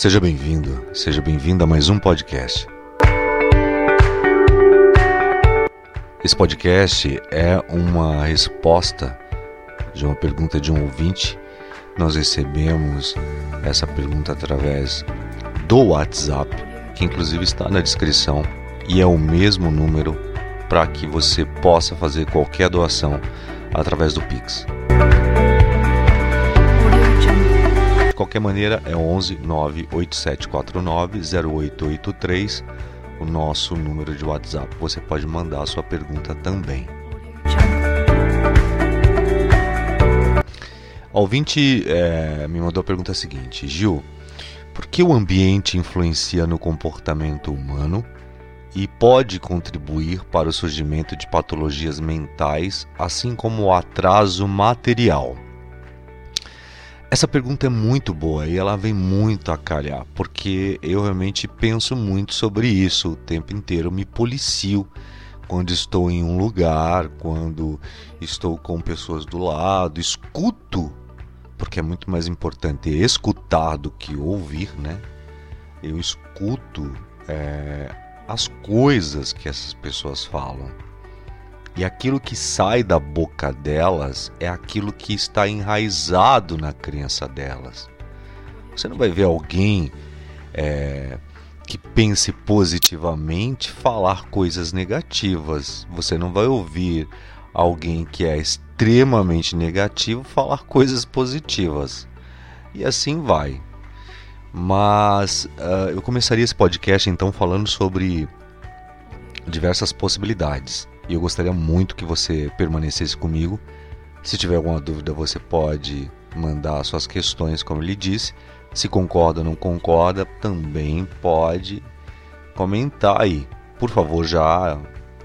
Seja bem-vindo, seja bem-vinda a mais um podcast. Esse podcast é uma resposta de uma pergunta de um ouvinte. Nós recebemos essa pergunta através do WhatsApp, que inclusive está na descrição, e é o mesmo número para que você possa fazer qualquer doação através do Pix. Qualquer maneira, é 11 98749 0883 o nosso número de WhatsApp. Você pode mandar a sua pergunta também. O ouvinte é, me mandou a pergunta seguinte: Gil, por que o ambiente influencia no comportamento humano e pode contribuir para o surgimento de patologias mentais, assim como o atraso material? Essa pergunta é muito boa e ela vem muito a calhar, porque eu realmente penso muito sobre isso o tempo inteiro, me policio quando estou em um lugar, quando estou com pessoas do lado, escuto, porque é muito mais importante escutar do que ouvir, né? Eu escuto é, as coisas que essas pessoas falam. E aquilo que sai da boca delas é aquilo que está enraizado na crença delas. Você não vai ver alguém é, que pense positivamente falar coisas negativas. Você não vai ouvir alguém que é extremamente negativo falar coisas positivas. E assim vai. Mas uh, eu começaria esse podcast então falando sobre diversas possibilidades e eu gostaria muito que você permanecesse comigo. Se tiver alguma dúvida, você pode mandar suas questões, como ele disse. Se concorda ou não concorda, também pode comentar aí. Por favor, já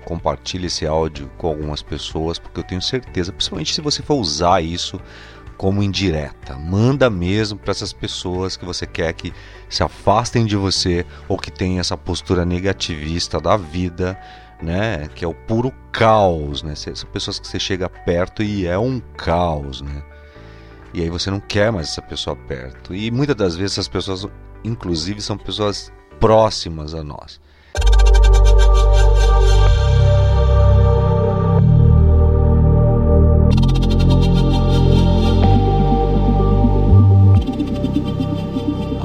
compartilhe esse áudio com algumas pessoas, porque eu tenho certeza, principalmente se você for usar isso como indireta, manda mesmo para essas pessoas que você quer que se afastem de você ou que tenham essa postura negativista da vida né? Que é o puro caos, né? São pessoas que você chega perto e é um caos, né? E aí você não quer mais essa pessoa perto. E muitas das vezes essas pessoas, inclusive, são pessoas próximas a nós.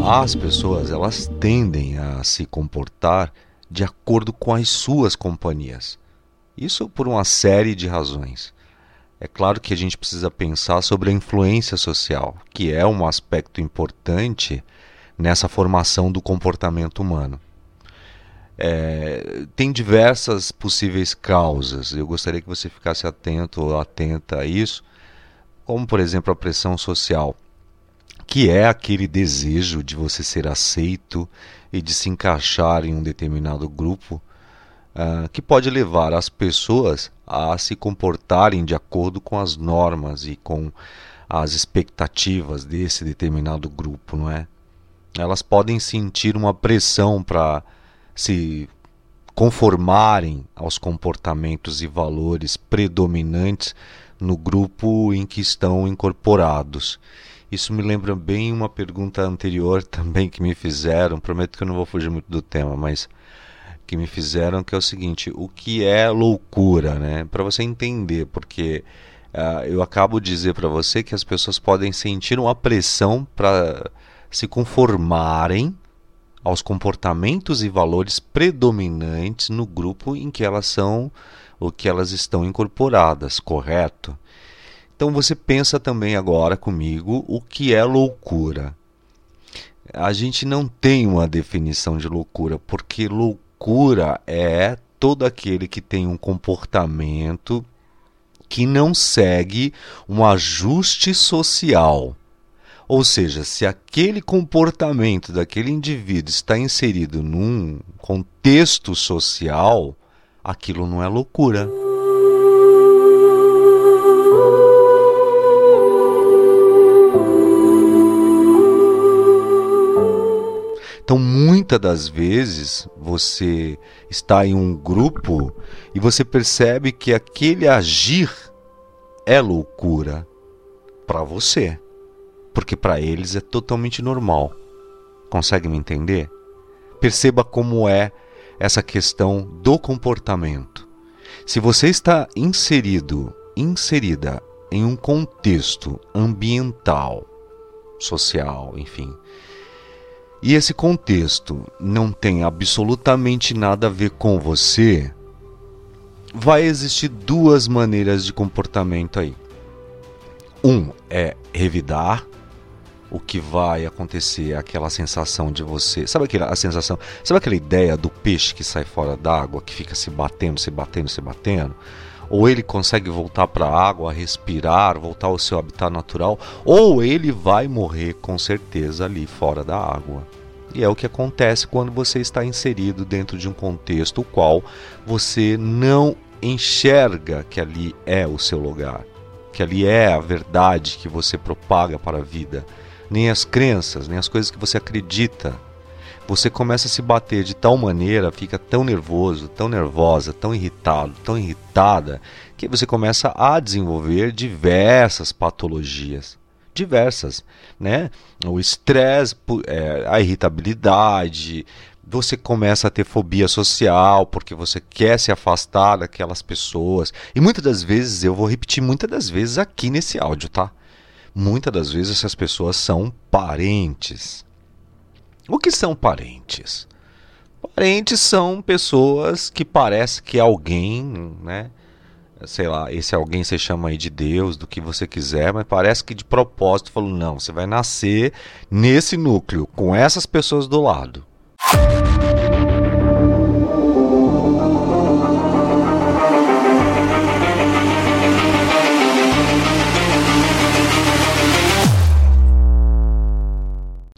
As pessoas, elas tendem a se comportar de acordo com as suas companhias. Isso por uma série de razões. É claro que a gente precisa pensar sobre a influência social, que é um aspecto importante nessa formação do comportamento humano. É, tem diversas possíveis causas. Eu gostaria que você ficasse atento ou atenta a isso, como por exemplo a pressão social, que é aquele desejo de você ser aceito e de se encaixar em um determinado grupo, uh, que pode levar as pessoas a se comportarem de acordo com as normas e com as expectativas desse determinado grupo, não é? Elas podem sentir uma pressão para se conformarem aos comportamentos e valores predominantes no grupo em que estão incorporados. Isso me lembra bem uma pergunta anterior também que me fizeram. Prometo que eu não vou fugir muito do tema, mas que me fizeram que é o seguinte: o que é loucura, né? Para você entender, porque uh, eu acabo de dizer para você que as pessoas podem sentir uma pressão para se conformarem aos comportamentos e valores predominantes no grupo em que elas são o que elas estão incorporadas, correto? Então você pensa também agora comigo o que é loucura. A gente não tem uma definição de loucura, porque loucura é todo aquele que tem um comportamento que não segue um ajuste social. Ou seja, se aquele comportamento daquele indivíduo está inserido num contexto social, aquilo não é loucura. Então, muitas das vezes você está em um grupo e você percebe que aquele agir é loucura para você, porque para eles é totalmente normal. Consegue me entender? Perceba como é essa questão do comportamento. Se você está inserido, inserida em um contexto ambiental, social, enfim, e esse contexto não tem absolutamente nada a ver com você, vai existir duas maneiras de comportamento aí. Um é revidar, o que vai acontecer aquela sensação de você. Sabe aquela a sensação? Sabe aquela ideia do peixe que sai fora d'água, que fica se batendo, se batendo, se batendo? Ou ele consegue voltar para a água, respirar, voltar ao seu habitat natural, ou ele vai morrer com certeza ali fora da água. E é o que acontece quando você está inserido dentro de um contexto o qual você não enxerga que ali é o seu lugar, que ali é a verdade que você propaga para a vida nem as crenças, nem as coisas que você acredita. Você começa a se bater de tal maneira, fica tão nervoso, tão nervosa, tão irritado, tão irritada, que você começa a desenvolver diversas patologias. Diversas, né? O estresse, é, a irritabilidade, você começa a ter fobia social porque você quer se afastar daquelas pessoas. E muitas das vezes, eu vou repetir muitas das vezes aqui nesse áudio, tá? muitas das vezes essas pessoas são parentes. O que são parentes? Parentes são pessoas que parece que alguém, né? Sei lá, esse alguém você chama aí de Deus, do que você quiser, mas parece que de propósito falou: não, você vai nascer nesse núcleo, com essas pessoas do lado.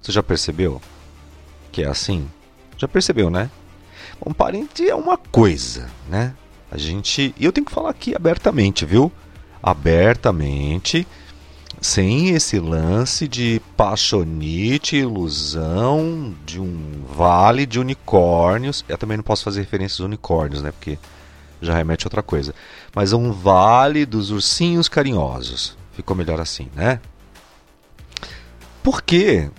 Você já percebeu que é assim? Já percebeu, né? Um parente é uma coisa, né? A gente. E eu tenho que falar aqui abertamente, viu? Abertamente, sem esse lance de paixonite, ilusão de um vale de unicórnios. Eu também não posso fazer referências a unicórnios, né? Porque já remete a outra coisa. Mas é um vale dos ursinhos carinhosos. Ficou melhor assim, né? Por quê?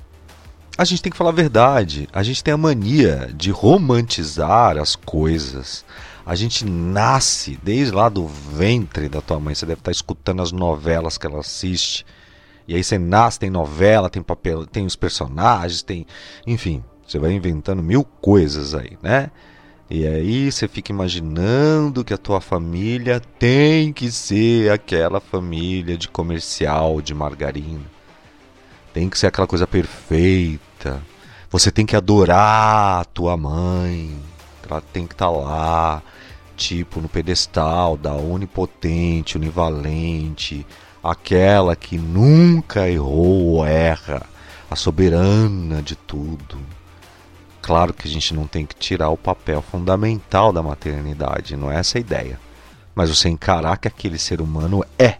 A gente tem que falar a verdade. A gente tem a mania de romantizar as coisas. A gente nasce desde lá do ventre da tua mãe. Você deve estar escutando as novelas que ela assiste. E aí você nasce, tem novela, tem papel, tem os personagens, tem. Enfim, você vai inventando mil coisas aí, né? E aí você fica imaginando que a tua família tem que ser aquela família de comercial de margarina tem que ser aquela coisa perfeita. Você tem que adorar a tua mãe. Ela tem que estar tá lá, tipo no pedestal da onipotente, univalente, aquela que nunca errou ou erra, a soberana de tudo. Claro que a gente não tem que tirar o papel fundamental da maternidade, não é essa a ideia. Mas você encarar que aquele ser humano é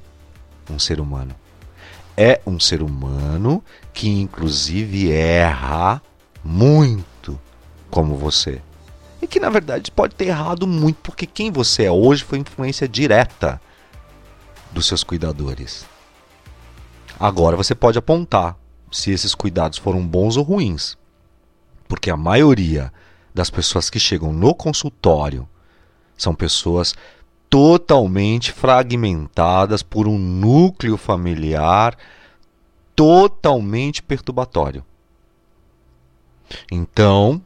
um ser humano é um ser humano que, inclusive, erra muito como você. E que, na verdade, pode ter errado muito, porque quem você é hoje foi influência direta dos seus cuidadores. Agora você pode apontar se esses cuidados foram bons ou ruins. Porque a maioria das pessoas que chegam no consultório são pessoas totalmente fragmentadas por um núcleo familiar totalmente perturbatório. Então,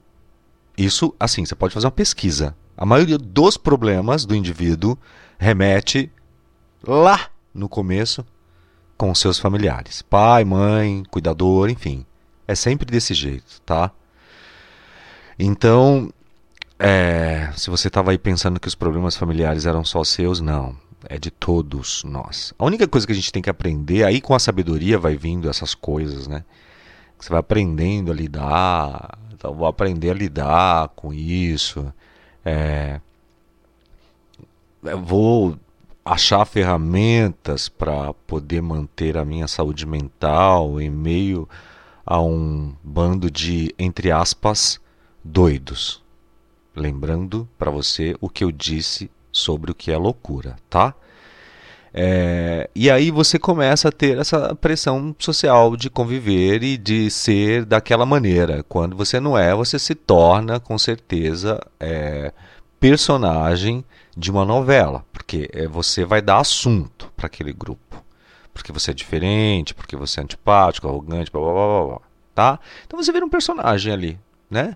isso, assim, você pode fazer uma pesquisa. A maioria dos problemas do indivíduo remete lá no começo com seus familiares. Pai, mãe, cuidador, enfim. É sempre desse jeito, tá? Então, é, se você estava aí pensando que os problemas familiares eram só seus, não. É de todos nós. A única coisa que a gente tem que aprender, aí com a sabedoria vai vindo essas coisas, né? Você vai aprendendo a lidar, então vou aprender a lidar com isso. É, vou achar ferramentas para poder manter a minha saúde mental em meio a um bando de, entre aspas, doidos. Lembrando para você o que eu disse sobre o que é loucura, tá? É, e aí você começa a ter essa pressão social de conviver e de ser daquela maneira. Quando você não é, você se torna, com certeza, é, personagem de uma novela, porque é, você vai dar assunto para aquele grupo. Porque você é diferente, porque você é antipático, arrogante, blá blá blá blá. Tá? Então você vira um personagem ali, né?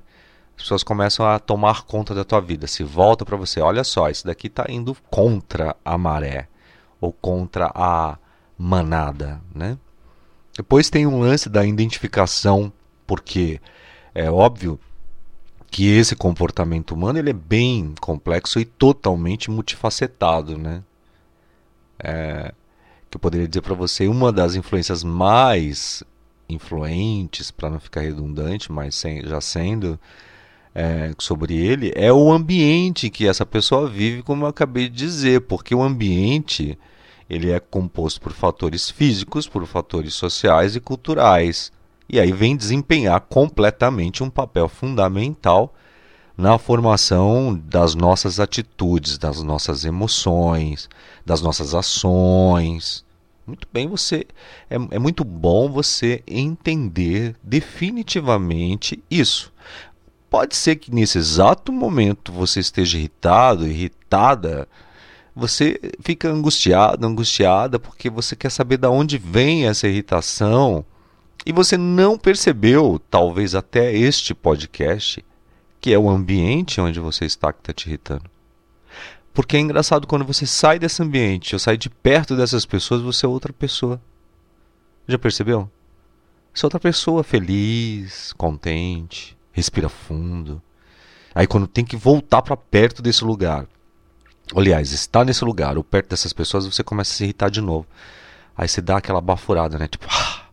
As pessoas começam a tomar conta da tua vida, se volta para você, olha só, isso daqui está indo contra a maré ou contra a manada, né? Depois tem um lance da identificação, porque é óbvio que esse comportamento humano ele é bem complexo e totalmente multifacetado, né? É, que eu poderia dizer para você uma das influências mais influentes, para não ficar redundante, mas sem, já sendo é, sobre ele, é o ambiente que essa pessoa vive, como eu acabei de dizer, porque o ambiente ele é composto por fatores físicos, por fatores sociais e culturais. E aí vem desempenhar completamente um papel fundamental na formação das nossas atitudes, das nossas emoções, das nossas ações. Muito bem, você é, é muito bom você entender definitivamente isso. Pode ser que nesse exato momento você esteja irritado, irritada, você fica angustiado, angustiada, porque você quer saber de onde vem essa irritação e você não percebeu, talvez até este podcast, que é o ambiente onde você está que está te irritando. Porque é engraçado quando você sai desse ambiente, ou sai de perto dessas pessoas, você é outra pessoa. Já percebeu? Você é outra pessoa feliz, contente, respira fundo. Aí quando tem que voltar para perto desse lugar, aliás, está nesse lugar ou perto dessas pessoas, você começa a se irritar de novo. Aí você dá aquela baforada, né? Tipo, ah,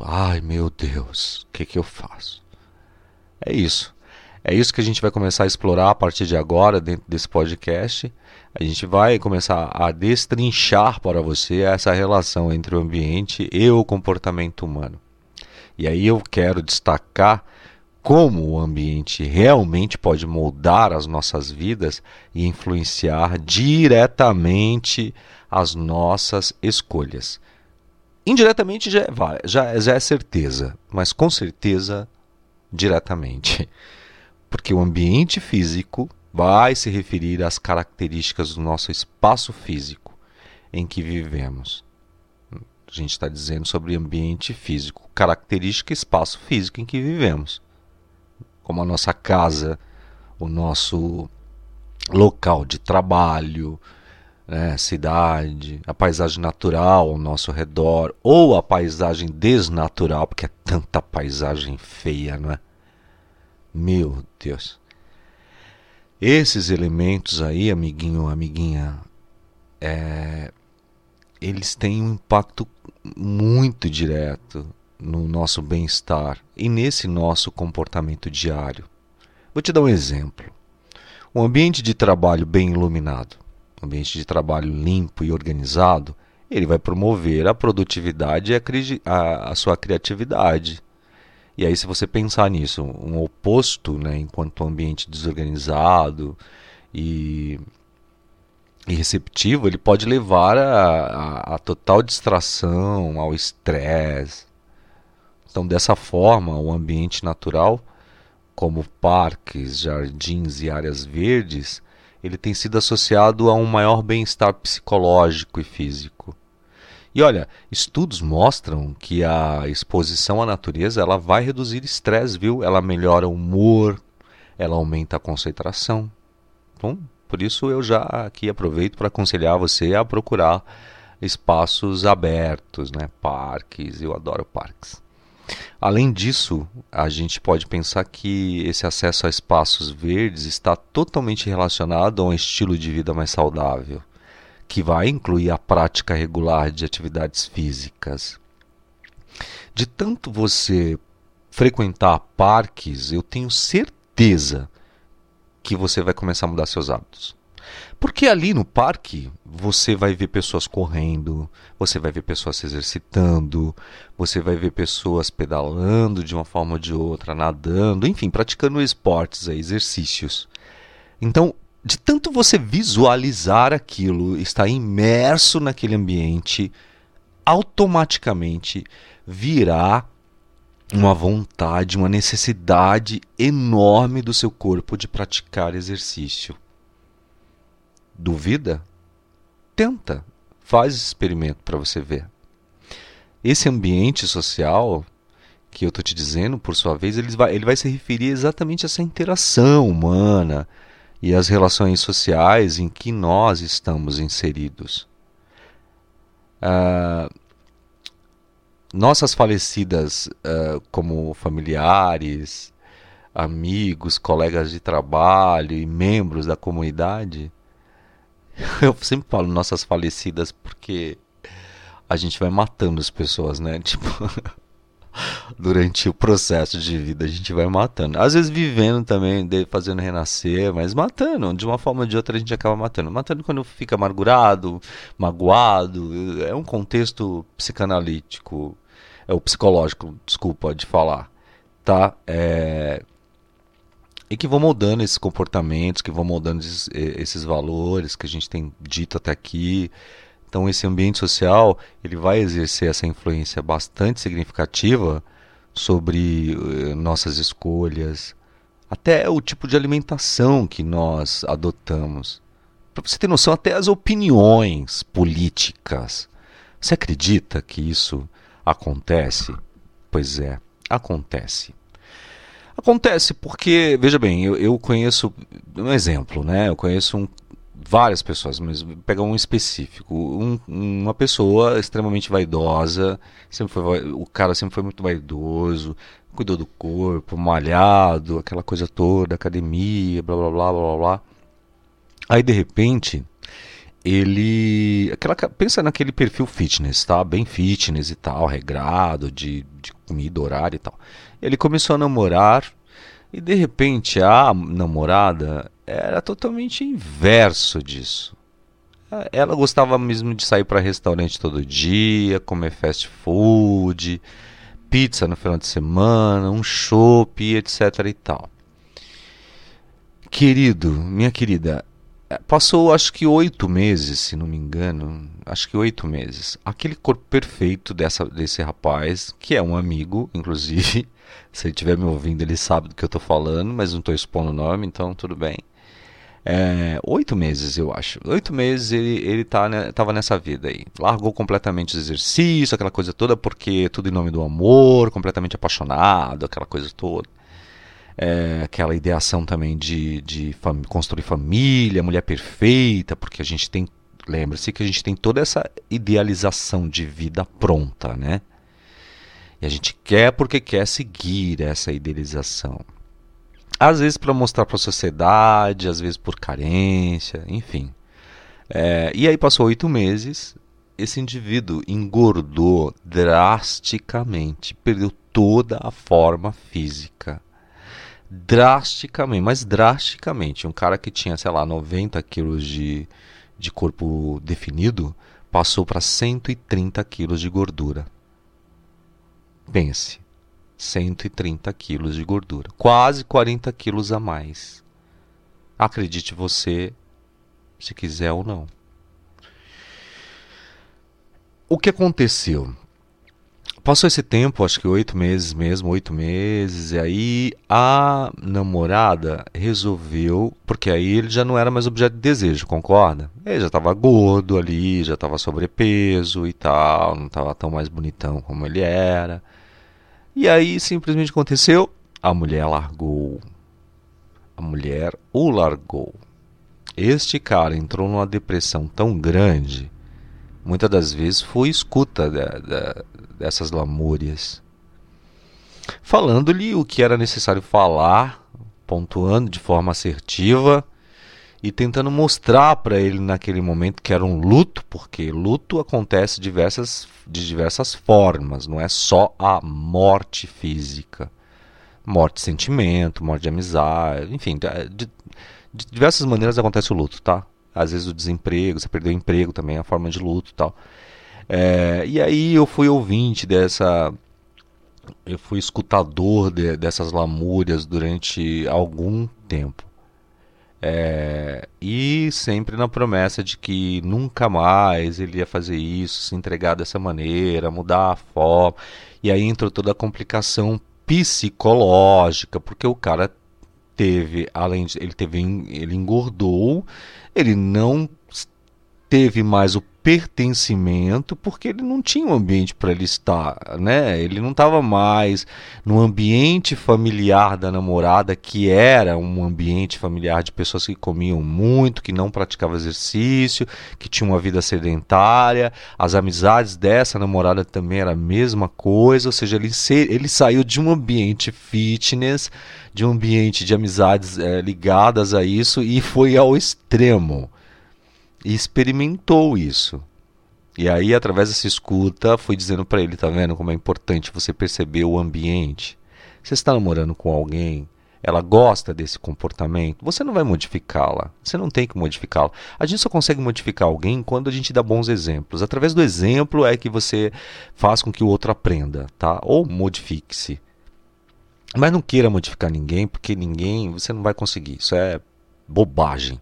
ai meu Deus, o que, que eu faço? É isso. É isso que a gente vai começar a explorar a partir de agora, dentro desse podcast. A gente vai começar a destrinchar para você essa relação entre o ambiente e o comportamento humano. E aí eu quero destacar como o ambiente realmente pode moldar as nossas vidas e influenciar diretamente as nossas escolhas. Indiretamente já é, já, já é certeza, mas com certeza diretamente. Porque o ambiente físico vai se referir às características do nosso espaço físico em que vivemos. A gente está dizendo sobre ambiente físico, característica espaço físico em que vivemos como a nossa casa, o nosso local de trabalho, né, cidade, a paisagem natural ao nosso redor, ou a paisagem desnatural, porque é tanta paisagem feia, não é? Meu Deus. Esses elementos aí, amiguinho, amiguinha, é, eles têm um impacto muito direto no nosso bem-estar e nesse nosso comportamento diário. Vou te dar um exemplo. Um ambiente de trabalho bem iluminado, um ambiente de trabalho limpo e organizado, ele vai promover a produtividade e a, a, sua criatividade. E aí, se você pensar nisso, um oposto, né, enquanto um ambiente desorganizado e, e receptivo, ele pode levar a total distração, ao estresse, então, dessa forma, o ambiente natural, como parques, jardins e áreas verdes, ele tem sido associado a um maior bem-estar psicológico e físico. E olha, estudos mostram que a exposição à natureza ela vai reduzir estresse, viu? Ela melhora o humor, ela aumenta a concentração. Então, por isso eu já aqui aproveito para aconselhar você a procurar espaços abertos, né? Parques, eu adoro parques. Além disso, a gente pode pensar que esse acesso a espaços verdes está totalmente relacionado a um estilo de vida mais saudável, que vai incluir a prática regular de atividades físicas. De tanto você frequentar parques, eu tenho certeza que você vai começar a mudar seus hábitos. Porque ali no parque você vai ver pessoas correndo, você vai ver pessoas se exercitando, você vai ver pessoas pedalando de uma forma ou de outra, nadando, enfim, praticando esportes, exercícios. Então, de tanto você visualizar aquilo, estar imerso naquele ambiente, automaticamente virá uma vontade, uma necessidade enorme do seu corpo de praticar exercício. Duvida? Tenta, faz esse experimento para você ver. Esse ambiente social que eu estou te dizendo, por sua vez, ele vai, ele vai se referir exatamente a essa interação humana e as relações sociais em que nós estamos inseridos. Uh, nossas falecidas uh, como familiares, amigos, colegas de trabalho e membros da comunidade, eu sempre falo nossas falecidas porque a gente vai matando as pessoas, né? Tipo, durante o processo de vida a gente vai matando. Às vezes vivendo também, fazendo renascer, mas matando. De uma forma ou de outra a gente acaba matando. Matando quando fica amargurado, magoado. É um contexto psicanalítico, é o psicológico, desculpa de falar, tá? É... E que vão moldando esses comportamentos, que vão moldando esses, esses valores que a gente tem dito até aqui. Então esse ambiente social ele vai exercer essa influência bastante significativa sobre uh, nossas escolhas, até o tipo de alimentação que nós adotamos. Para você ter noção, até as opiniões políticas. Você acredita que isso acontece? Pois é, acontece. Acontece porque, veja bem, eu, eu conheço um exemplo, né? Eu conheço um, várias pessoas, mas pegar um específico. Um, uma pessoa extremamente vaidosa, sempre foi, o cara sempre foi muito vaidoso, cuidou do corpo, malhado, aquela coisa toda, academia, blá blá blá blá blá. Aí de repente, ele. Aquela, pensa naquele perfil fitness, tá? Bem fitness e tal, regrado, de, de comida, horário e tal. Ele começou a namorar e de repente a namorada era totalmente inverso disso. Ela gostava mesmo de sair para restaurante todo dia, comer fast food, pizza no final de semana, um chopp, etc e tal. Querido, minha querida, passou acho que oito meses, se não me engano, acho que oito meses. Aquele corpo perfeito dessa, desse rapaz, que é um amigo, inclusive, se ele estiver me ouvindo, ele sabe do que eu estou falando, mas não estou expondo o nome, então tudo bem. É, oito meses, eu acho. Oito meses ele, ele tá, né, tava nessa vida aí. Largou completamente o exercício, aquela coisa toda, porque tudo em nome do amor, completamente apaixonado, aquela coisa toda. É, aquela ideação também de, de fam construir família, mulher perfeita, porque a gente tem. Lembra-se que a gente tem toda essa idealização de vida pronta, né? E a gente quer porque quer seguir essa idealização. Às vezes para mostrar para a sociedade, às vezes por carência, enfim. É, e aí passou oito meses, esse indivíduo engordou drasticamente, perdeu toda a forma física. Drasticamente, mas drasticamente. Um cara que tinha, sei lá, 90 quilos de, de corpo definido, passou para 130 quilos de gordura. Pense. 130 quilos de gordura, quase 40 quilos a mais. Acredite você, se quiser ou não. O que aconteceu? Passou esse tempo, acho que oito meses mesmo, oito meses, e aí a namorada resolveu, porque aí ele já não era mais objeto de desejo, concorda? Ele já estava gordo ali, já estava sobrepeso e tal, não estava tão mais bonitão como ele era. E aí simplesmente aconteceu, a mulher largou. A mulher o largou. Este cara entrou numa depressão tão grande, muitas das vezes foi escuta de, de, dessas lamúrias. Falando-lhe o que era necessário falar, pontuando de forma assertiva e tentando mostrar para ele naquele momento que era um luto, porque luto acontece diversas, de diversas formas, não é só a morte física. Morte de sentimento, morte de amizade, enfim, de, de diversas maneiras acontece o luto, tá? Às vezes o desemprego, você perdeu o emprego também, a forma de luto e tal. É, e aí eu fui ouvinte dessa. Eu fui escutador de, dessas lamúrias durante algum tempo. É, e sempre na promessa de que nunca mais ele ia fazer isso, se entregar dessa maneira, mudar a forma. E aí entrou toda a complicação psicológica, porque o cara teve, além de ele teve, ele engordou, ele não teve mais o pertencimento porque ele não tinha um ambiente para ele estar, né? Ele não estava mais no ambiente familiar da namorada que era um ambiente familiar de pessoas que comiam muito, que não praticavam exercício, que tinham uma vida sedentária. As amizades dessa namorada também era a mesma coisa, ou seja, ele, ele saiu de um ambiente fitness, de um ambiente de amizades é, ligadas a isso e foi ao extremo e experimentou isso. E aí, através dessa escuta, fui dizendo para ele: tá vendo como é importante você perceber o ambiente? Você está namorando com alguém, ela gosta desse comportamento, você não vai modificá-la. Você não tem que modificá-la. A gente só consegue modificar alguém quando a gente dá bons exemplos. Através do exemplo é que você faz com que o outro aprenda, tá? Ou modifique-se. Mas não queira modificar ninguém, porque ninguém, você não vai conseguir. Isso é bobagem.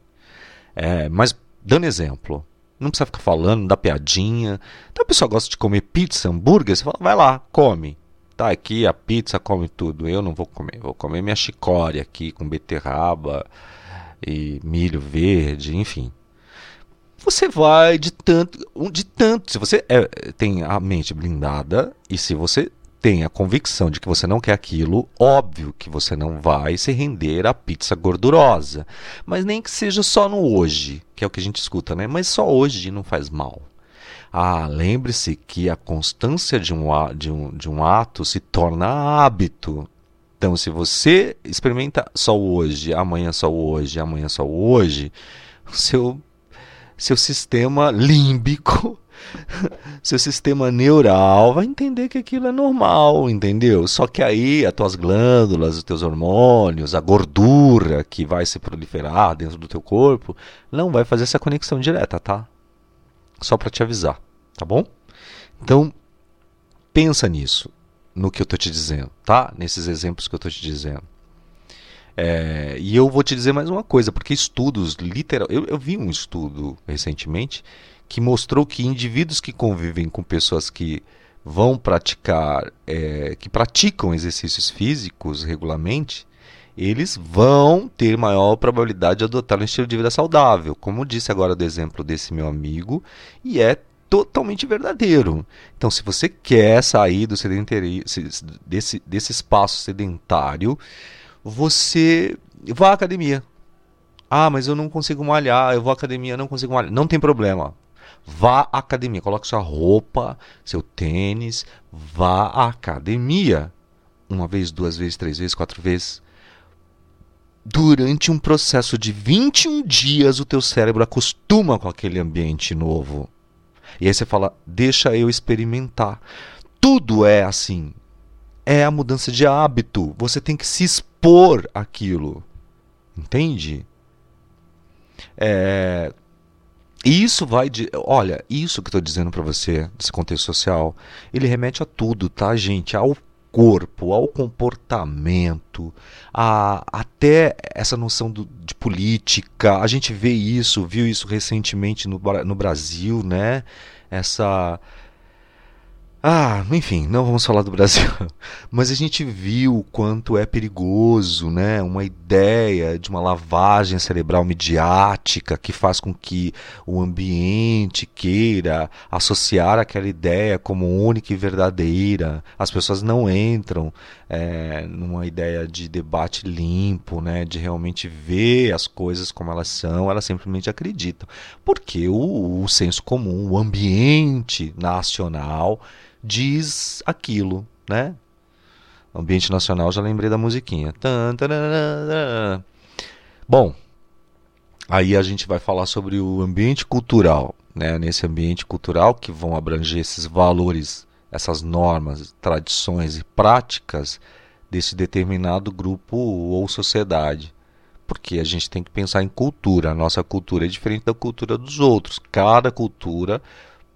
É, mas Dando exemplo, não precisa ficar falando, dá piadinha. Então a pessoa gosta de comer pizza, hambúrguer, você fala, vai lá, come. Tá aqui a pizza, come tudo. Eu não vou comer, vou comer minha chicória aqui com beterraba e milho verde, enfim. Você vai de tanto, de tanto. Se você é, tem a mente blindada e se você tem a convicção de que você não quer aquilo, óbvio que você não vai se render à pizza gordurosa. Mas nem que seja só no hoje, é o que a gente escuta, né? Mas só hoje não faz mal. Ah, lembre-se que a constância de um, de, um, de um ato se torna hábito. Então, se você experimenta só hoje, amanhã só hoje, amanhã só hoje, seu, seu sistema límbico seu sistema neural vai entender que aquilo é normal, entendeu? Só que aí as tuas glândulas, os teus hormônios, a gordura que vai se proliferar dentro do teu corpo, não vai fazer essa conexão direta, tá? Só para te avisar, tá bom? Então, pensa nisso, no que eu tô te dizendo, tá? Nesses exemplos que eu tô te dizendo. É, e eu vou te dizer mais uma coisa, porque estudos literal, eu, eu vi um estudo recentemente que mostrou que indivíduos que convivem com pessoas que vão praticar, é, que praticam exercícios físicos regularmente, eles vão ter maior probabilidade de adotar um estilo de vida saudável, como disse agora do exemplo desse meu amigo, e é totalmente verdadeiro. Então, se você quer sair do desse, desse espaço sedentário, você vá à academia. Ah, mas eu não consigo malhar, eu vou à academia, não consigo malhar. Não tem problema. Vá à academia, coloque sua roupa, seu tênis, vá à academia. Uma vez, duas vezes, três vezes, quatro vezes. Durante um processo de 21 dias, o teu cérebro acostuma com aquele ambiente novo. E aí você fala, deixa eu experimentar. Tudo é assim. É a mudança de hábito. Você tem que se expor aquilo. Entende? É, e isso vai de. Olha, isso que eu estou dizendo para você, desse contexto social, ele remete a tudo, tá, gente? Ao corpo, ao comportamento, a, até essa noção do, de política. A gente vê isso, viu isso recentemente no, no Brasil, né? Essa ah, enfim, não vamos falar do Brasil. Mas a gente viu o quanto é perigoso, né? Uma ideia de uma lavagem cerebral midiática que faz com que o ambiente queira associar aquela ideia como única e verdadeira. As pessoas não entram é, numa ideia de debate limpo, né? De realmente ver as coisas como elas são. Elas simplesmente acreditam. Porque o, o senso comum, o ambiente nacional diz aquilo, né? Ambiente nacional, já lembrei da musiquinha. Bom, aí a gente vai falar sobre o ambiente cultural, né? Nesse ambiente cultural que vão abranger esses valores, essas normas, tradições e práticas desse determinado grupo ou sociedade. Porque a gente tem que pensar em cultura. A nossa cultura é diferente da cultura dos outros. Cada cultura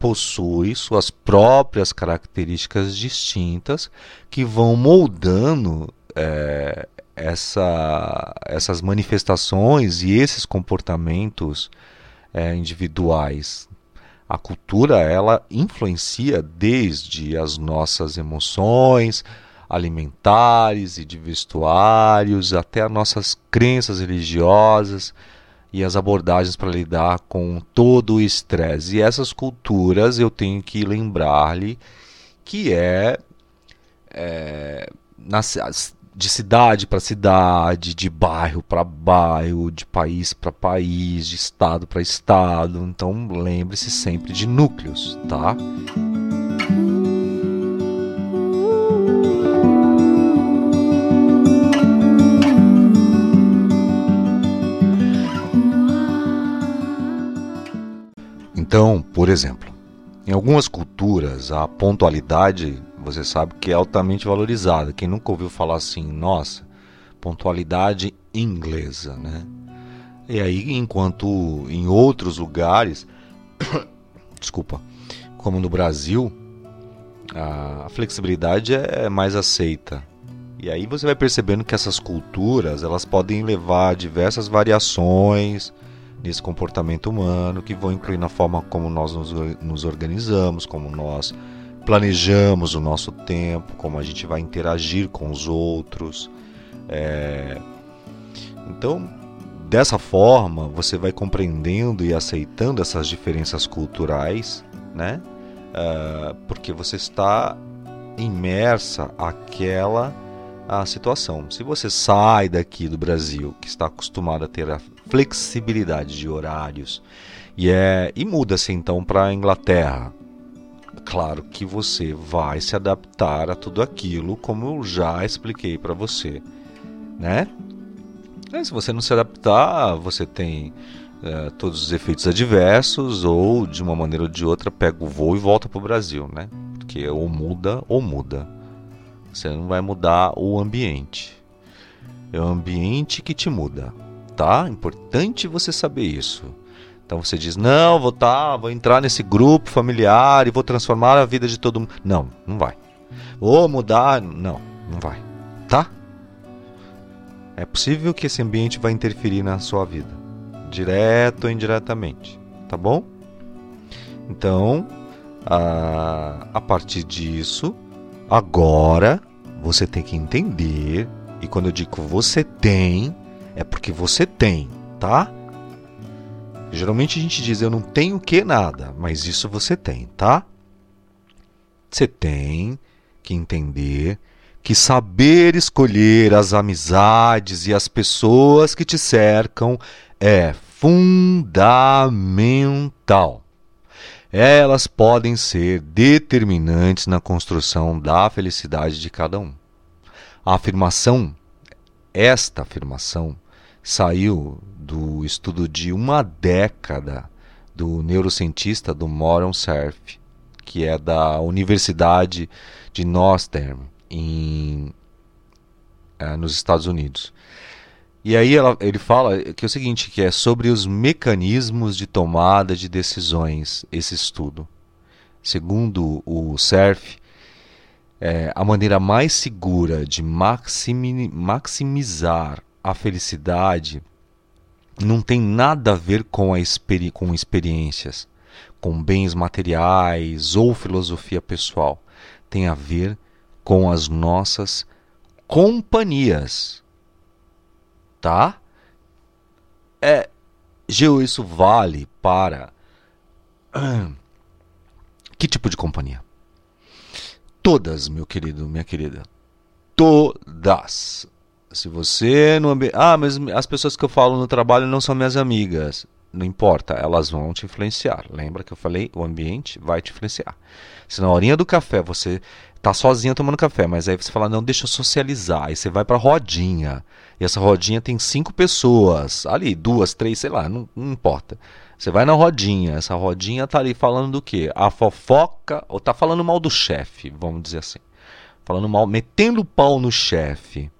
possui suas próprias características distintas que vão moldando é, essa, essas manifestações e esses comportamentos é, individuais. A cultura ela influencia desde as nossas emoções alimentares e de vestuários, até as nossas crenças religiosas e as abordagens para lidar com todo o estresse. E essas culturas eu tenho que lembrar-lhe que é, é de cidade para cidade, de bairro para bairro, de país para país, de estado para estado. Então lembre-se sempre de núcleos, tá? Então, por exemplo, em algumas culturas a pontualidade você sabe que é altamente valorizada. Quem nunca ouviu falar assim, nossa, pontualidade inglesa, né? E aí, enquanto em outros lugares, desculpa, como no Brasil, a flexibilidade é mais aceita. E aí você vai percebendo que essas culturas elas podem levar a diversas variações nesse comportamento humano que vão incluir na forma como nós nos, nos organizamos, como nós planejamos o nosso tempo, como a gente vai interagir com os outros. É... Então, dessa forma, você vai compreendendo e aceitando essas diferenças culturais, né? Uh, porque você está imersa àquela a situação. Se você sai daqui do Brasil, que está acostumado a ter a flexibilidade de horários, e é e muda-se então para a Inglaterra, claro que você vai se adaptar a tudo aquilo, como eu já expliquei para você, né? E se você não se adaptar, você tem é, todos os efeitos adversos, ou de uma maneira ou de outra pega o voo e volta para o Brasil, né? Porque ou muda ou muda. Você não vai mudar o ambiente. É o ambiente que te muda, tá? Importante você saber isso. Então você diz: "Não, vou tá, vou entrar nesse grupo familiar e vou transformar a vida de todo mundo". Não, não vai. Vou mudar, não, não vai. Tá? É possível que esse ambiente vai interferir na sua vida, direto ou indiretamente, tá bom? Então, a, a partir disso, agora você tem que entender, e quando eu digo você tem, é porque você tem, tá? Geralmente a gente diz eu não tenho que nada, mas isso você tem, tá? Você tem que entender que saber escolher as amizades e as pessoas que te cercam é fundamental. Elas podem ser determinantes na construção da felicidade de cada um. A afirmação, esta afirmação, saiu do estudo de uma década do neurocientista do Moron Cerf, que é da Universidade de Northern, em, é, nos Estados Unidos. E aí ela, ele fala que é o seguinte, que é sobre os mecanismos de tomada de decisões, esse estudo. Segundo o Cerf, é, a maneira mais segura de maximizar a felicidade não tem nada a ver com, a experi com experiências, com bens materiais ou filosofia pessoal. Tem a ver com as nossas companhias. Tá? É, Geo, isso vale para. Que tipo de companhia? Todas, meu querido, minha querida. Todas. Se você no ambiente. Ah, mas as pessoas que eu falo no trabalho não são minhas amigas. Não importa, elas vão te influenciar. Lembra que eu falei? O ambiente vai te influenciar. Se na horinha do café você tá sozinha tomando café, mas aí você fala, não, deixa eu socializar. Aí você vai pra rodinha. E essa rodinha tem cinco pessoas. Ali, duas, três, sei lá, não, não importa. Você vai na rodinha, essa rodinha tá ali falando do quê? A fofoca, ou tá falando mal do chefe, vamos dizer assim. Falando mal, metendo pau no chefe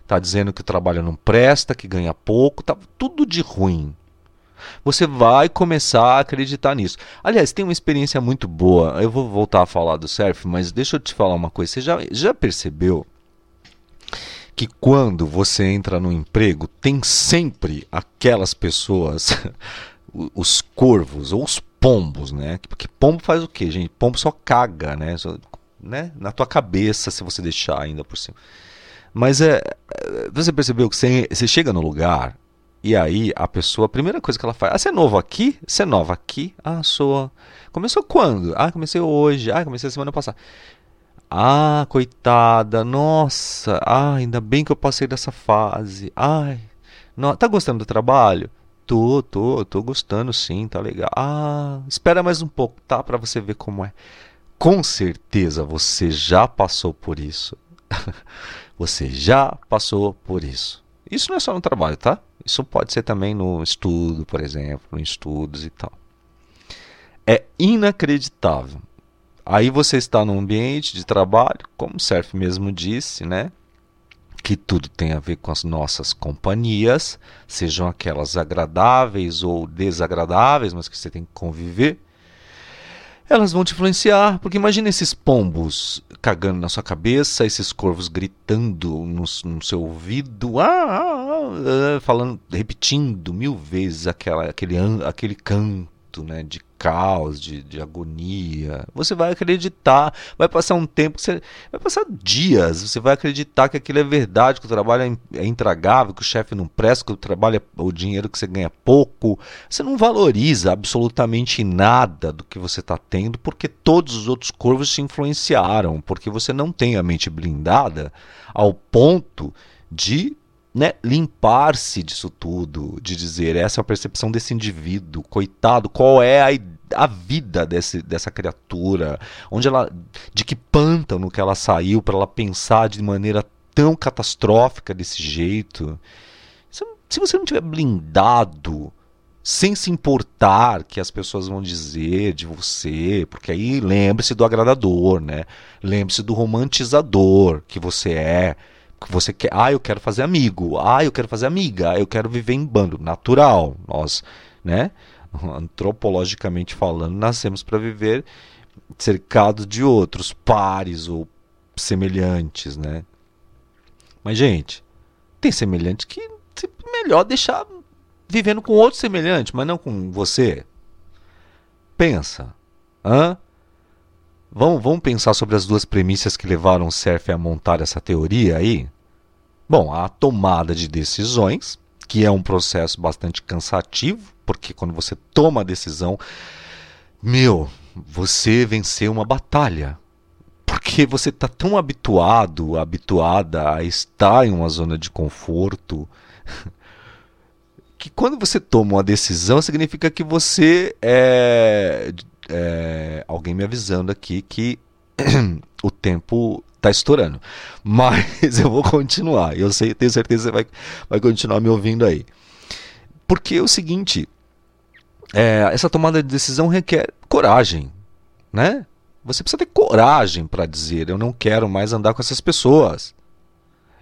está dizendo que o trabalho não presta, que ganha pouco, tá tudo de ruim. Você vai começar a acreditar nisso. Aliás, tem uma experiência muito boa. Eu vou voltar a falar do surf, mas deixa eu te falar uma coisa. Você já, já percebeu que quando você entra no emprego, tem sempre aquelas pessoas, os corvos ou os pombos, né? Porque pombo faz o quê, gente? Pombo só caga, né? Só, né? Na tua cabeça, se você deixar ainda por cima. Mas é, você percebeu que você, você chega no lugar e aí a pessoa, a primeira coisa que ela faz, ah, você é novo aqui? Você é nova aqui? Ah, sou. Começou quando? Ah, comecei hoje. Ah, comecei semana passada. Ah, coitada, nossa, ah, ainda bem que eu passei dessa fase. Ai, não, tá gostando do trabalho? Tô, tô, tô gostando sim, tá legal. Ah, espera mais um pouco, tá? Para você ver como é. Com certeza você já passou por isso. você já passou por isso. Isso não é só no trabalho, tá? Isso pode ser também no estudo, por exemplo, em estudos e tal. É inacreditável Aí você está num ambiente de trabalho, como o Surf mesmo disse, né? Que tudo tem a ver com as nossas companhias, sejam aquelas agradáveis ou desagradáveis, mas que você tem que conviver. Elas vão te influenciar, porque imagine esses pombos cagando na sua cabeça, esses corvos gritando no, no seu ouvido, ah, ah, ah, falando, repetindo mil vezes aquela, aquele, aquele canto né, de caos, de, de agonia. Você vai acreditar, vai passar um tempo, você, vai passar dias, você vai acreditar que aquilo é verdade, que o trabalho é, é intragável, que o chefe não presta, que o trabalho é o dinheiro que você ganha pouco. Você não valoriza absolutamente nada do que você está tendo, porque todos os outros corvos te influenciaram, porque você não tem a mente blindada ao ponto de né, limpar-se disso tudo, de dizer essa é a percepção desse indivíduo, coitado, qual é a, a vida desse, dessa criatura, onde ela, de que pântano que ela saiu para ela pensar de maneira tão catastrófica desse jeito. Se, se você não tiver blindado, sem se importar que as pessoas vão dizer de você, porque aí lembre-se do agradador, né? Lembre-se do romantizador que você é você quer, ah, eu quero fazer amigo, ah, eu quero fazer amiga, eu quero viver em bando, natural. Nós, né, antropologicamente falando, nascemos para viver cercados de outros pares ou semelhantes, né? Mas gente, tem semelhante que é melhor deixar vivendo com outro semelhante, mas não com você. Pensa, hã? Vamos, vamos pensar sobre as duas premissas que levaram o Cerf a montar essa teoria aí? Bom, a tomada de decisões, que é um processo bastante cansativo, porque quando você toma a decisão, meu, você venceu uma batalha. Porque você está tão habituado, habituada a estar em uma zona de conforto, que quando você toma uma decisão, significa que você é é, alguém me avisando aqui que o tempo está estourando. Mas eu vou continuar. Eu sei, tenho certeza que você vai, vai continuar me ouvindo aí. Porque é o seguinte: é, essa tomada de decisão requer coragem, né? Você precisa ter coragem para dizer: eu não quero mais andar com essas pessoas.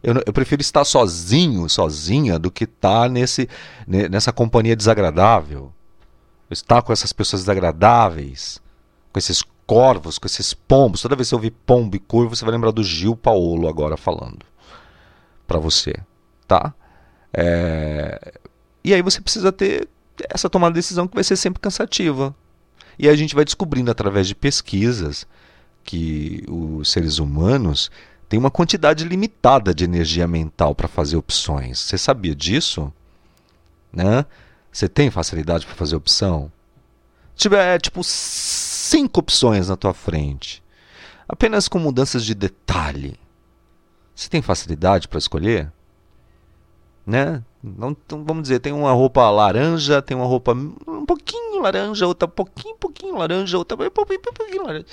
Eu, eu prefiro estar sozinho, sozinha, do que estar nesse, nessa companhia desagradável estar com essas pessoas desagradáveis, com esses corvos, com esses pombos. Toda vez que você ouvir pombo e curvo, você vai lembrar do Gil Paolo agora falando para você, tá? É... E aí você precisa ter essa tomada de decisão que vai ser sempre cansativa. E a gente vai descobrindo através de pesquisas que os seres humanos têm uma quantidade limitada de energia mental para fazer opções. Você sabia disso? Né? Você tem facilidade para fazer opção? Tiver, é, tipo, cinco opções na tua frente, apenas com mudanças de detalhe, você tem facilidade para escolher? Né? Não, então, vamos dizer, tem uma roupa laranja, tem uma roupa um pouquinho laranja, outra pouquinho, pouquinho laranja, outra pouquinho, pouquinho laranja.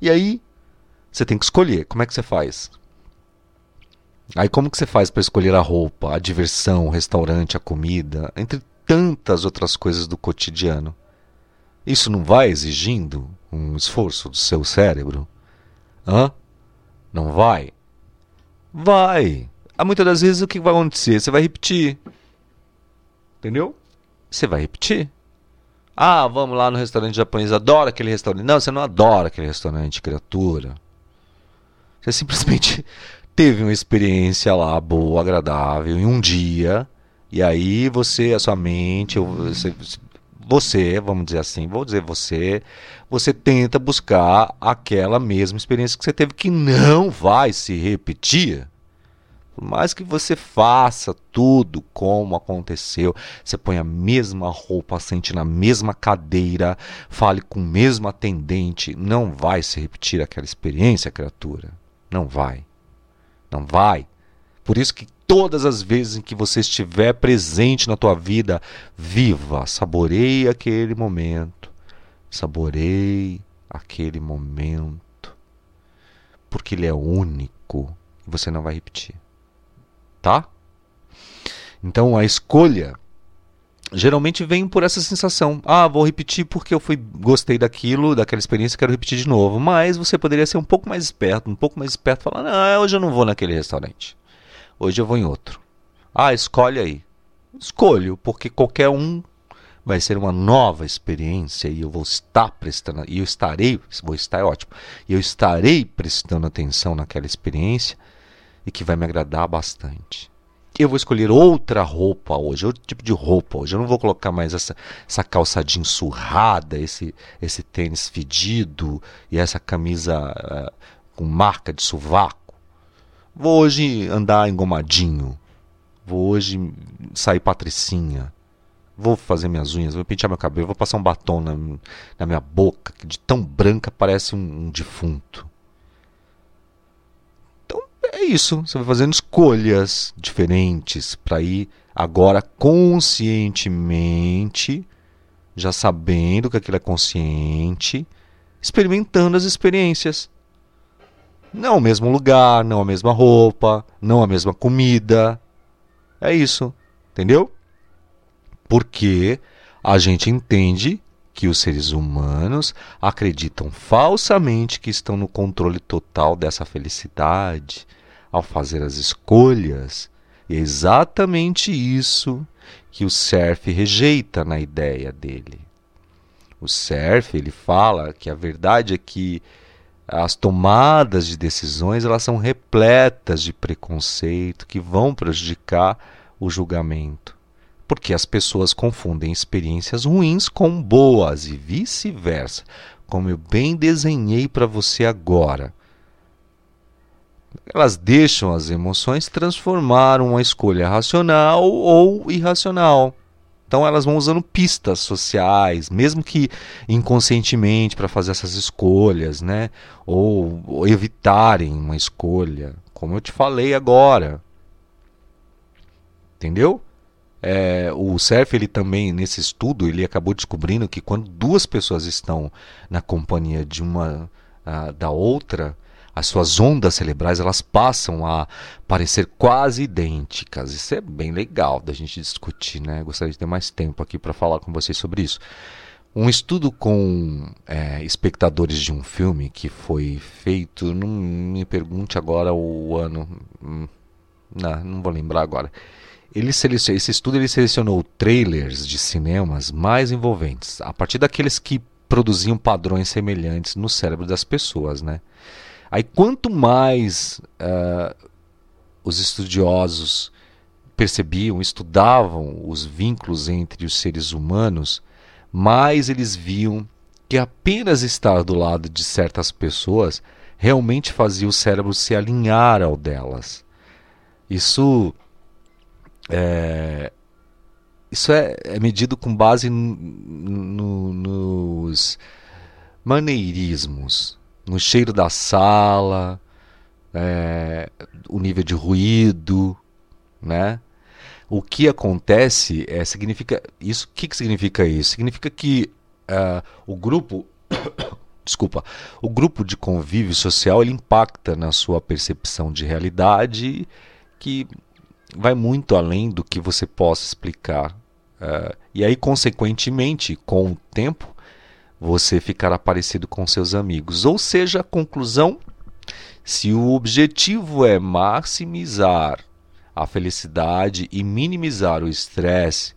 E aí, você tem que escolher. Como é que você faz? Aí como que você faz para escolher a roupa, a diversão, o restaurante, a comida, entre tantas outras coisas do cotidiano. Isso não vai exigindo um esforço do seu cérebro? Hã? Não vai? Vai! Há muitas das vezes o que vai acontecer? Você vai repetir. Entendeu? Você vai repetir. Ah, vamos lá no restaurante japonês, adora aquele restaurante. Não, você não adora aquele restaurante, criatura. Você simplesmente teve uma experiência lá boa, agradável, em um dia, e aí você, a sua mente, você, você, vamos dizer assim, vou dizer você, você tenta buscar aquela mesma experiência que você teve que não vai se repetir. Por mais que você faça tudo como aconteceu, você põe a mesma roupa, sente na mesma cadeira, fale com o mesmo atendente, não vai se repetir aquela experiência, criatura. Não vai. Não vai. Por isso que todas as vezes em que você estiver presente na tua vida, viva, saboreie aquele momento. Saboreie aquele momento. Porque ele é único e você não vai repetir tá? Então a escolha geralmente vem por essa sensação. Ah, vou repetir porque eu fui gostei daquilo, daquela experiência, quero repetir de novo. Mas você poderia ser um pouco mais esperto, um pouco mais esperto, falar: "Não, hoje eu não vou naquele restaurante. Hoje eu vou em outro". Ah, escolhe aí. Escolho, porque qualquer um vai ser uma nova experiência e eu vou estar prestando, e eu estarei, vou estar é ótimo. E eu estarei prestando atenção naquela experiência e que vai me agradar bastante. Eu vou escolher outra roupa hoje, outro tipo de roupa hoje. Eu não vou colocar mais essa, essa calça jeans surrada, esse, esse tênis fedido e essa camisa uh, com marca de sovaco. Vou hoje andar engomadinho. Vou hoje sair patricinha. Vou fazer minhas unhas, vou pentear meu cabelo, vou passar um batom na, na minha boca, que de tão branca parece um, um defunto é isso. Você vai fazendo escolhas diferentes para ir agora conscientemente, já sabendo que aquilo é consciente, experimentando as experiências. Não o mesmo lugar, não a mesma roupa, não a mesma comida. É isso, entendeu? Porque a gente entende que os seres humanos acreditam falsamente que estão no controle total dessa felicidade, ao fazer as escolhas. E é exatamente isso que o Surf rejeita na ideia dele. O Surf ele fala que a verdade é que as tomadas de decisões elas são repletas de preconceito que vão prejudicar o julgamento, porque as pessoas confundem experiências ruins com boas e vice-versa, como eu bem desenhei para você agora. Elas deixam as emoções transformar uma escolha racional ou irracional. Então elas vão usando pistas sociais, mesmo que inconscientemente, para fazer essas escolhas, né? Ou, ou, evitarem uma escolha, como eu te falei agora. Entendeu? É, o Cerf, ele também, nesse estudo, ele acabou descobrindo que quando duas pessoas estão na companhia de uma uh, da outra, as suas ondas cerebrais elas passam a parecer quase idênticas. Isso é bem legal da gente discutir, né? Gostaria de ter mais tempo aqui para falar com vocês sobre isso. Um estudo com é, espectadores de um filme que foi feito, não me pergunte agora o ano, hum, não, não vou lembrar agora. Ele esse estudo ele selecionou trailers de cinemas mais envolventes, a partir daqueles que produziam padrões semelhantes no cérebro das pessoas, né? Aí quanto mais uh, os estudiosos percebiam, estudavam os vínculos entre os seres humanos, mais eles viam que apenas estar do lado de certas pessoas realmente fazia o cérebro se alinhar ao delas. Isso é, isso é, é medido com base no, nos maneirismos no cheiro da sala, é, o nível de ruído, né? O que acontece é significa isso. O que, que significa isso? Significa que uh, o grupo, desculpa, o grupo de convívio social ele impacta na sua percepção de realidade que vai muito além do que você possa explicar. Uh, e aí, consequentemente, com o tempo, você ficará parecido com seus amigos. Ou seja, a conclusão: se o objetivo é maximizar a felicidade e minimizar o estresse,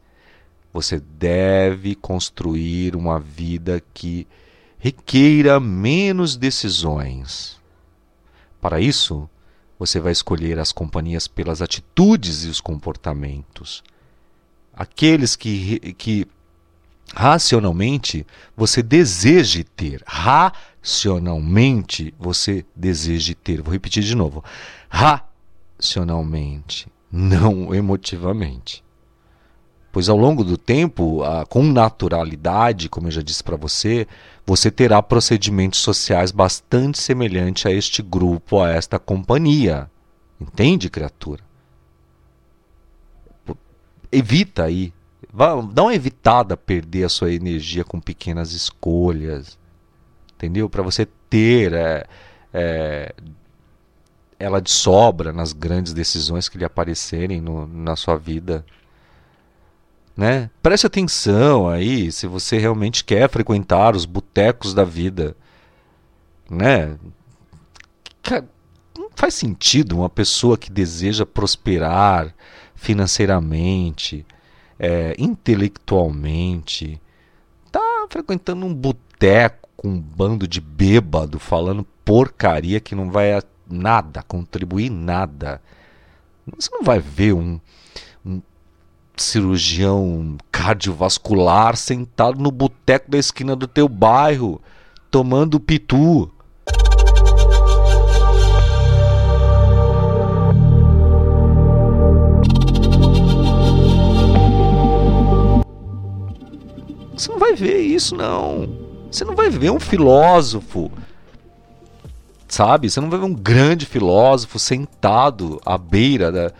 você deve construir uma vida que requeira menos decisões. Para isso, Você vai escolher as companhias pelas atitudes e os comportamentos. Aqueles que, que racionalmente você deseje ter. Racionalmente você deseje ter. Vou repetir de novo. Racionalmente, não emotivamente. Pois ao longo do tempo, com naturalidade, como eu já disse para você, você terá procedimentos sociais bastante semelhantes a este grupo, a esta companhia. Entende, criatura? Evita aí dá uma evitada perder a sua energia com pequenas escolhas, entendeu? Para você ter é, é, ela de sobra nas grandes decisões que lhe aparecerem no, na sua vida. Né? Preste atenção aí se você realmente quer frequentar os botecos da vida. Né? Não faz sentido uma pessoa que deseja prosperar financeiramente, é, intelectualmente, tá frequentando um boteco com um bando de bêbado falando porcaria que não vai nada, contribuir nada. Você não vai ver um, um cirurgião cardiovascular sentado no boteco da esquina do teu bairro tomando pitu. Você não vai ver isso, não. Você não vai ver um filósofo, sabe? Você não vai ver um grande filósofo sentado à beira da.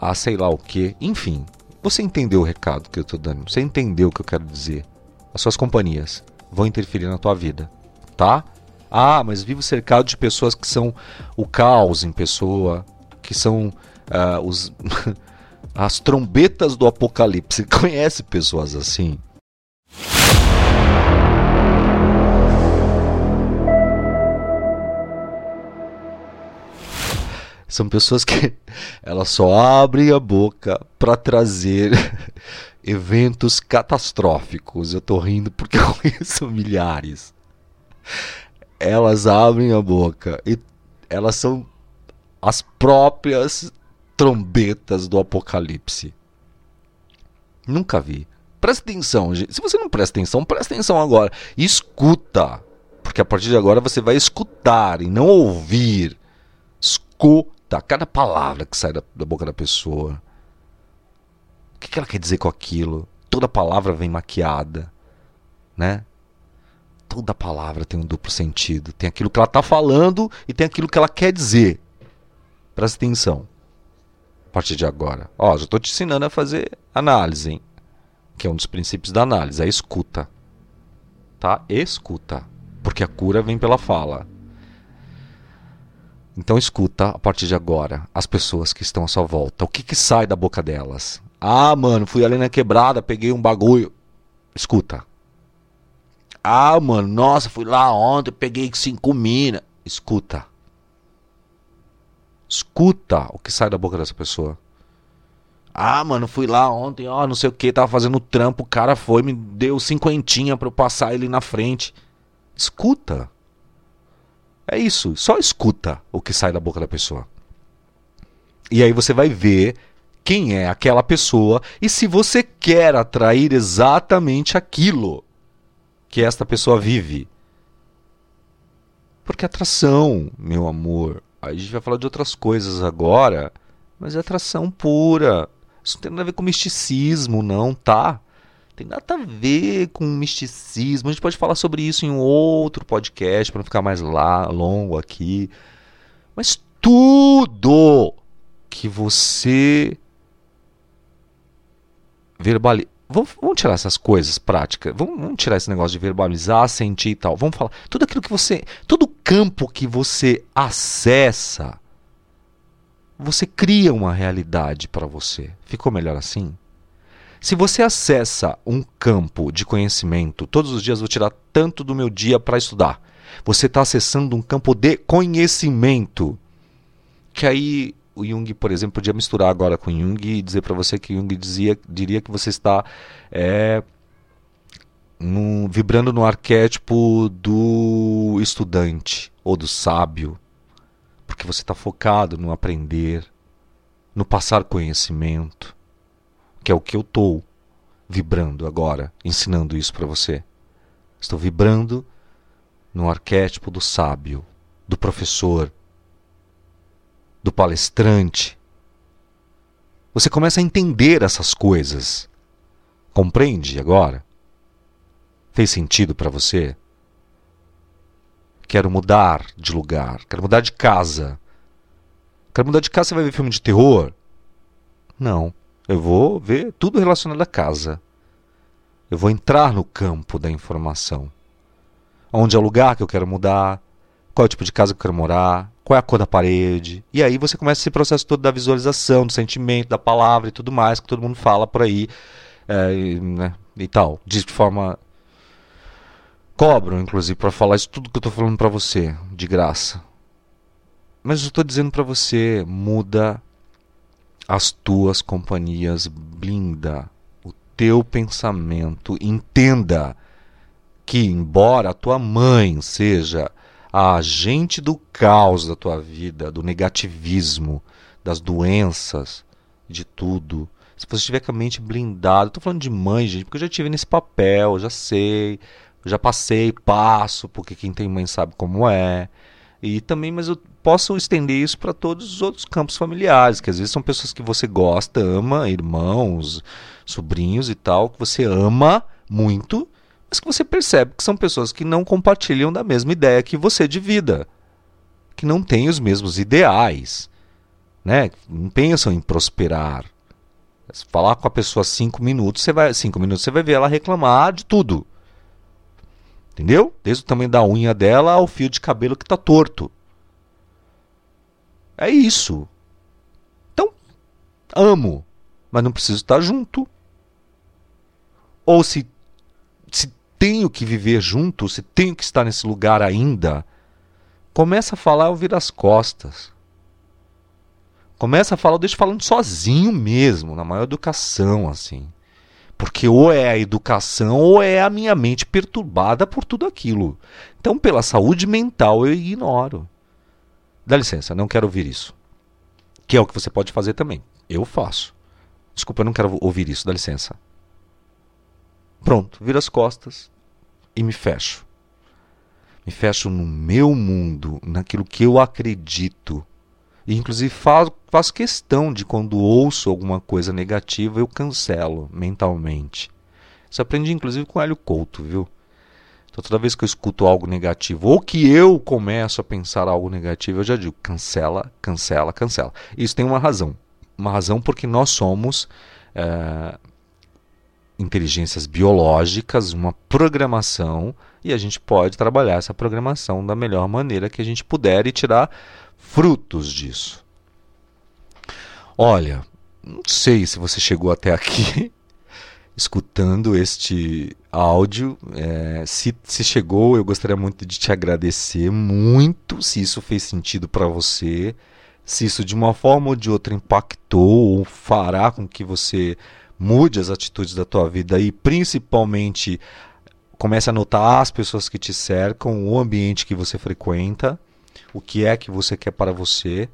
Ah, sei lá o que. Enfim, você entendeu o recado que eu estou dando. Você entendeu o que eu quero dizer. As suas companhias vão interferir na tua vida, tá? Ah, mas vivo cercado de pessoas que são o caos em pessoa, que são uh, os As trombetas do apocalipse. Conhece pessoas assim? São pessoas que elas só abrem a boca para trazer eventos catastróficos. Eu tô rindo porque eu conheço milhares. Elas abrem a boca e elas são as próprias trombetas do apocalipse. Nunca vi. Presta atenção. Se você não presta atenção, presta atenção agora. Escuta. Porque a partir de agora você vai escutar e não ouvir. Escuta cada palavra que sai da, da boca da pessoa. O que, que ela quer dizer com aquilo? Toda palavra vem maquiada, né? Toda palavra tem um duplo sentido. Tem aquilo que ela está falando e tem aquilo que ela quer dizer. Presta atenção partir de agora. Ó, já estou te ensinando a fazer análise, hein? Que é um dos princípios da análise, a escuta. Tá? Escuta. Porque a cura vem pela fala. Então escuta a partir de agora as pessoas que estão à sua volta. O que, que sai da boca delas? Ah, mano, fui ali na quebrada, peguei um bagulho. Escuta. Ah, mano, nossa, fui lá ontem, peguei cinco minas. Escuta. Escuta o que sai da boca dessa pessoa. Ah, mano, fui lá ontem, ó, não sei o que, tava fazendo trampo, o cara foi, me deu cinquentinha pra eu passar ele na frente. Escuta. É isso, só escuta o que sai da boca da pessoa. E aí você vai ver quem é aquela pessoa e se você quer atrair exatamente aquilo que esta pessoa vive. Porque atração, meu amor, a gente vai falar de outras coisas agora, mas é atração pura. Isso não tem nada a ver com misticismo, não, tá? Tem nada a ver com misticismo. A gente pode falar sobre isso em outro podcast para não ficar mais lá, longo aqui. Mas tudo que você verbaliza Vamos, vamos, tirar essas coisas práticas. Vamos, vamos, tirar esse negócio de verbalizar, sentir e tal. Vamos falar. Tudo aquilo que você. Todo campo que você acessa, você cria uma realidade para você. Ficou melhor assim? Se você acessa um campo de conhecimento, todos os dias vou tirar tanto do meu dia para estudar. Você está acessando um campo de conhecimento. Que aí o Jung, por exemplo, podia misturar agora com Jung e dizer para você que Jung dizia, diria que você está é, no, vibrando no arquétipo do estudante ou do sábio. porque você está focado no aprender, no passar conhecimento, que é o que eu estou vibrando agora, ensinando isso para você. Estou vibrando no arquétipo do sábio, do professor, do palestrante. Você começa a entender essas coisas. Compreende agora? Fez sentido para você? Quero mudar de lugar, quero mudar de casa. Quero mudar de casa, você vai ver filme de terror? Não. Eu vou ver tudo relacionado à casa. Eu vou entrar no campo da informação. Onde é o lugar que eu quero mudar, qual é o tipo de casa que eu quero morar, qual é a cor da parede. E aí você começa esse processo todo da visualização, do sentimento, da palavra e tudo mais que todo mundo fala por aí é, e, né, e tal. De forma. Cobro, inclusive, para falar isso tudo que eu estou falando para você, de graça. Mas eu estou dizendo para você, muda as tuas companhias, blinda o teu pensamento, entenda que embora a tua mãe seja a agente do caos da tua vida, do negativismo, das doenças, de tudo, se você estiver com a mente blindada, estou falando de mãe, gente, porque eu já tive nesse papel, já sei, já passei, passo, porque quem tem mãe sabe como é. E também, mas eu posso estender isso para todos os outros campos familiares, que às vezes são pessoas que você gosta, ama, irmãos, sobrinhos e tal, que você ama muito, mas que você percebe que são pessoas que não compartilham da mesma ideia que você de vida, que não têm os mesmos ideais, né? Não pensam em prosperar. Falar com a pessoa cinco minutos, você vai cinco minutos você vai ver ela reclamar de tudo. Entendeu? Desde o tamanho da unha dela ao fio de cabelo que está torto. É isso. Então, amo, mas não preciso estar junto. Ou se, se tenho que viver junto, se tenho que estar nesse lugar ainda, começa a falar, eu viro as costas. Começa a falar, eu deixo falando sozinho mesmo, na maior educação, assim. Porque ou é a educação ou é a minha mente perturbada por tudo aquilo. Então, pela saúde mental, eu ignoro. Dá licença, não quero ouvir isso. Que é o que você pode fazer também. Eu faço. Desculpa, eu não quero ouvir isso, dá licença. Pronto, viro as costas e me fecho. Me fecho no meu mundo, naquilo que eu acredito. E inclusive faço, faço questão de quando ouço alguma coisa negativa, eu cancelo mentalmente. Isso aprendi inclusive com o Hélio Couto, viu? Então, toda vez que eu escuto algo negativo, ou que eu começo a pensar algo negativo, eu já digo cancela, cancela, cancela. Isso tem uma razão. Uma razão porque nós somos é, inteligências biológicas, uma programação, e a gente pode trabalhar essa programação da melhor maneira que a gente puder e tirar frutos disso. Olha, não sei se você chegou até aqui escutando este áudio. É, se, se chegou, eu gostaria muito de te agradecer muito se isso fez sentido para você, se isso de uma forma ou de outra impactou ou fará com que você mude as atitudes da tua vida e principalmente comece a notar as pessoas que te cercam, o ambiente que você frequenta, o que é que você quer para você.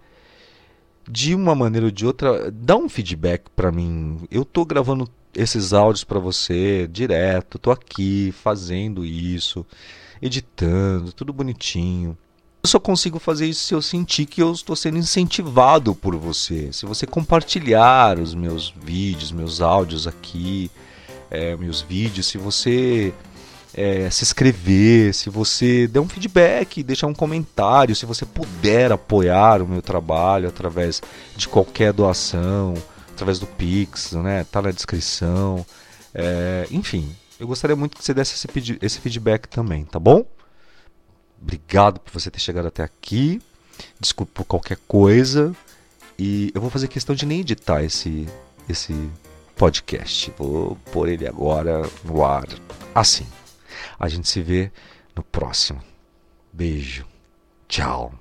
De uma maneira ou de outra, dá um feedback para mim. Eu estou gravando esses áudios para você direto. Tô aqui fazendo isso, editando, tudo bonitinho. Eu só consigo fazer isso se eu sentir que eu estou sendo incentivado por você. Se você compartilhar os meus vídeos, meus áudios aqui, é, meus vídeos, se você é, se inscrever, se você der um feedback, deixar um comentário, se você puder apoiar o meu trabalho através de qualquer doação através do Pix, né? Tá na descrição. É, enfim, eu gostaria muito que você desse esse, esse feedback também, tá bom? Obrigado por você ter chegado até aqui. Desculpe por qualquer coisa. E eu vou fazer questão de nem editar esse, esse podcast. Vou pôr ele agora no ar. Assim. A gente se vê no próximo. Beijo. Tchau.